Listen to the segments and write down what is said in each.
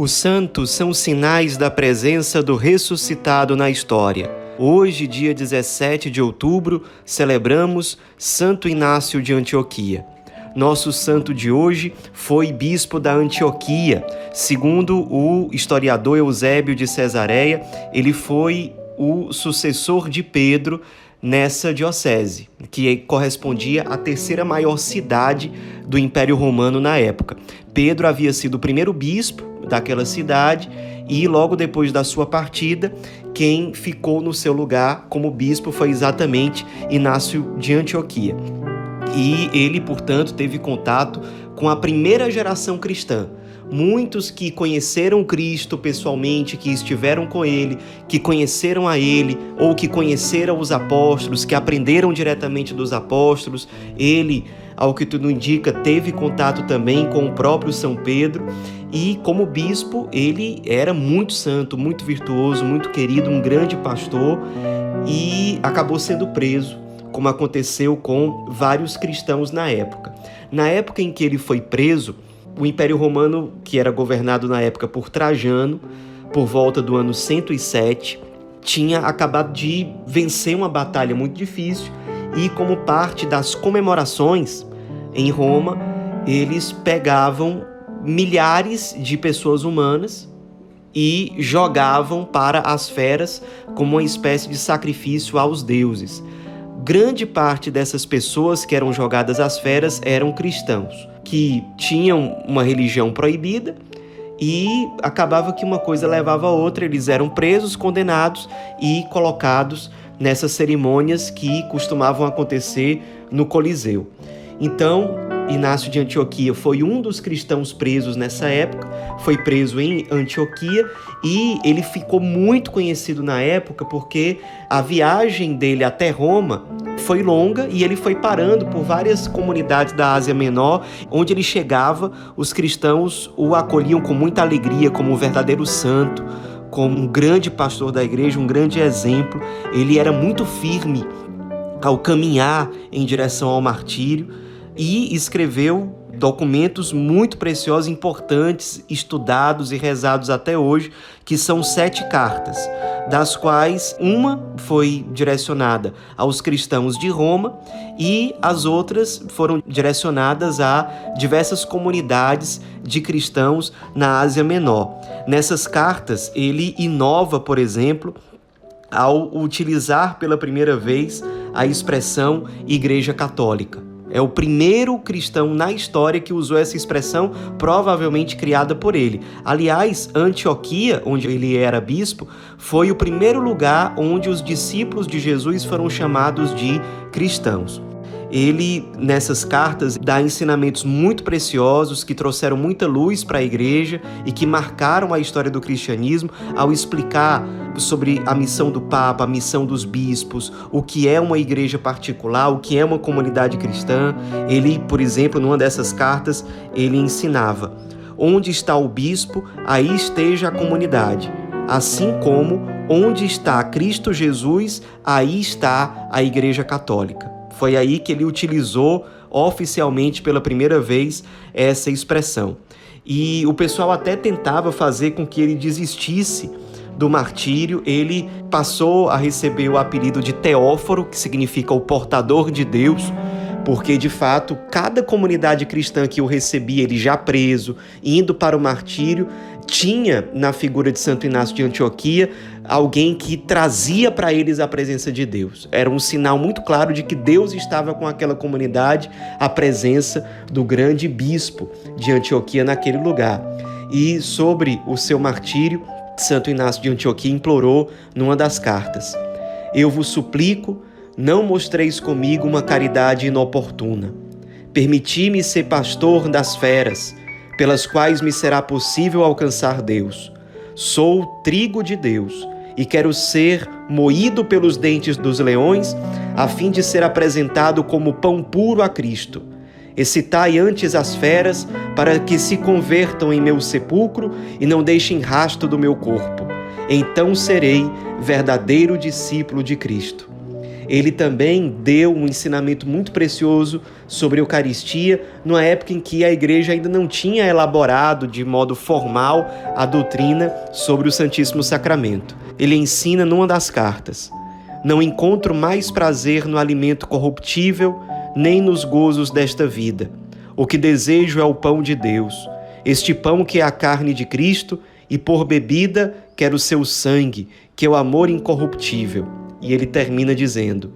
Os santos são sinais da presença do ressuscitado na história. Hoje, dia 17 de outubro, celebramos Santo Inácio de Antioquia. Nosso santo de hoje foi bispo da Antioquia. Segundo o historiador Eusébio de Cesareia, ele foi o sucessor de Pedro nessa diocese, que correspondia à terceira maior cidade do Império Romano na época. Pedro havia sido o primeiro bispo daquela cidade e logo depois da sua partida, quem ficou no seu lugar como bispo foi exatamente Inácio de Antioquia. E ele, portanto, teve contato com a primeira geração cristã, muitos que conheceram Cristo pessoalmente, que estiveram com Ele, que conheceram a Ele, ou que conheceram os apóstolos, que aprenderam diretamente dos apóstolos. Ele, ao que tudo indica, teve contato também com o próprio São Pedro. E como bispo, ele era muito santo, muito virtuoso, muito querido, um grande pastor e acabou sendo preso, como aconteceu com vários cristãos na época. Na época em que ele foi preso, o Império Romano, que era governado na época por Trajano, por volta do ano 107, tinha acabado de vencer uma batalha muito difícil e, como parte das comemorações em Roma, eles pegavam milhares de pessoas humanas e jogavam para as feras como uma espécie de sacrifício aos deuses. Grande parte dessas pessoas que eram jogadas às feras eram cristãos que tinham uma religião proibida e acabava que uma coisa levava a outra, eles eram presos, condenados e colocados nessas cerimônias que costumavam acontecer no Coliseu. Então, Inácio de Antioquia foi um dos cristãos presos nessa época, foi preso em Antioquia e ele ficou muito conhecido na época porque a viagem dele até Roma foi longa e ele foi parando por várias comunidades da Ásia Menor, onde ele chegava, os cristãos o acolhiam com muita alegria como um verdadeiro santo, como um grande pastor da igreja, um grande exemplo. Ele era muito firme ao caminhar em direção ao martírio e escreveu documentos muito preciosos, importantes, estudados e rezados até hoje, que são sete cartas, das quais uma foi direcionada aos cristãos de Roma e as outras foram direcionadas a diversas comunidades de cristãos na Ásia Menor. Nessas cartas, ele inova, por exemplo, ao utilizar pela primeira vez a expressão Igreja Católica. É o primeiro cristão na história que usou essa expressão, provavelmente criada por ele. Aliás, Antioquia, onde ele era bispo, foi o primeiro lugar onde os discípulos de Jesus foram chamados de cristãos. Ele, nessas cartas, dá ensinamentos muito preciosos que trouxeram muita luz para a igreja e que marcaram a história do cristianismo ao explicar sobre a missão do Papa, a missão dos bispos, o que é uma igreja particular, o que é uma comunidade cristã. Ele, por exemplo, numa dessas cartas, ele ensinava: onde está o bispo, aí esteja a comunidade. Assim como onde está Cristo Jesus, aí está a Igreja Católica. Foi aí que ele utilizou oficialmente pela primeira vez essa expressão. E o pessoal até tentava fazer com que ele desistisse do martírio, ele passou a receber o apelido de Teóforo, que significa o portador de Deus, porque de fato cada comunidade cristã que o recebia, ele já preso, indo para o martírio, tinha na figura de Santo Inácio de Antioquia alguém que trazia para eles a presença de Deus. Era um sinal muito claro de que Deus estava com aquela comunidade, a presença do grande bispo de Antioquia naquele lugar. E sobre o seu martírio, Santo Inácio de Antioquia implorou numa das cartas: Eu vos suplico, não mostreis comigo uma caridade inoportuna. Permiti-me ser pastor das feras, pelas quais me será possível alcançar Deus. Sou trigo de Deus e quero ser moído pelos dentes dos leões, a fim de ser apresentado como pão puro a Cristo. Excitai antes as feras, para que se convertam em meu sepulcro e não deixem rasto do meu corpo. Então serei verdadeiro discípulo de Cristo. Ele também deu um ensinamento muito precioso sobre Eucaristia, numa época em que a igreja ainda não tinha elaborado de modo formal a doutrina sobre o Santíssimo Sacramento. Ele ensina numa das cartas: Não encontro mais prazer no alimento corruptível, nem nos gozos desta vida. O que desejo é o pão de Deus, este pão que é a carne de Cristo, e por bebida quero o seu sangue, que é o amor incorruptível. E ele termina dizendo: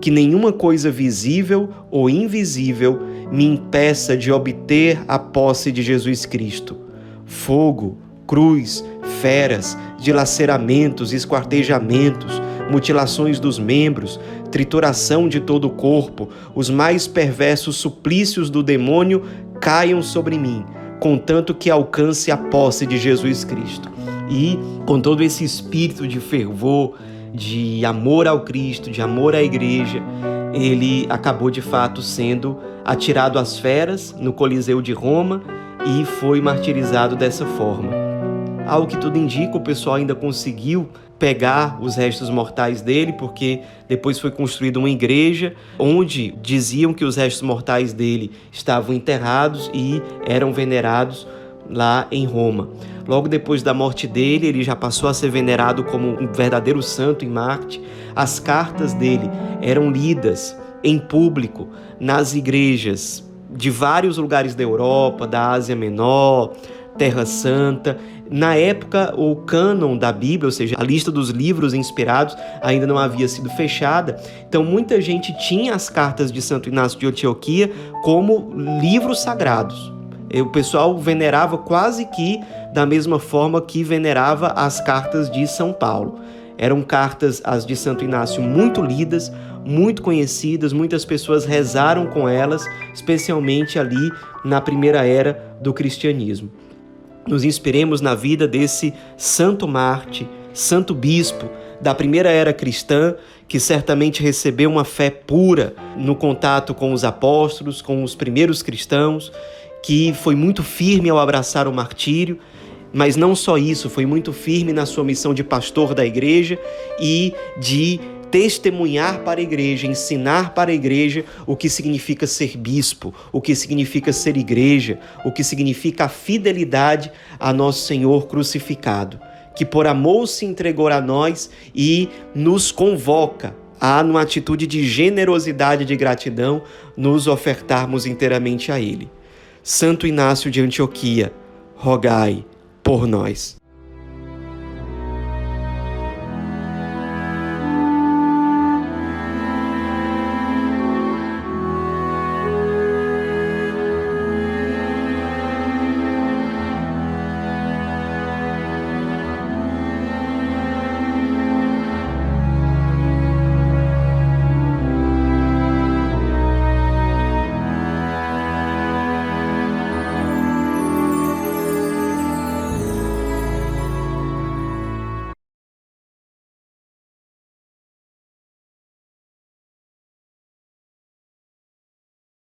Que nenhuma coisa visível ou invisível me impeça de obter a posse de Jesus Cristo. Fogo, cruz, feras, dilaceramentos, esquartejamentos, mutilações dos membros, trituração de todo o corpo, os mais perversos suplícios do demônio caiam sobre mim, contanto que alcance a posse de Jesus Cristo. E com todo esse espírito de fervor, de amor ao Cristo, de amor à igreja, ele acabou de fato sendo atirado às feras no Coliseu de Roma e foi martirizado dessa forma. Ao que tudo indica, o pessoal ainda conseguiu pegar os restos mortais dele, porque depois foi construída uma igreja onde diziam que os restos mortais dele estavam enterrados e eram venerados lá em Roma. Logo depois da morte dele, ele já passou a ser venerado como um verdadeiro santo em Marte. As cartas dele eram lidas em público nas igrejas de vários lugares da Europa, da Ásia Menor, Terra Santa. Na época, o cânon da Bíblia, ou seja, a lista dos livros inspirados, ainda não havia sido fechada. Então, muita gente tinha as cartas de Santo Inácio de Antioquia como livros sagrados. O pessoal venerava quase que da mesma forma que venerava as cartas de São Paulo. Eram cartas, as de Santo Inácio, muito lidas, muito conhecidas, muitas pessoas rezaram com elas, especialmente ali na primeira era do cristianismo. Nos inspiremos na vida desse santo Marte, santo bispo da primeira era cristã, que certamente recebeu uma fé pura no contato com os apóstolos, com os primeiros cristãos que foi muito firme ao abraçar o martírio, mas não só isso, foi muito firme na sua missão de pastor da igreja e de testemunhar para a igreja, ensinar para a igreja o que significa ser bispo, o que significa ser igreja, o que significa a fidelidade a nosso Senhor crucificado, que por amor se entregou a nós e nos convoca a, numa atitude de generosidade e de gratidão, nos ofertarmos inteiramente a Ele. Santo Inácio de Antioquia, rogai por nós.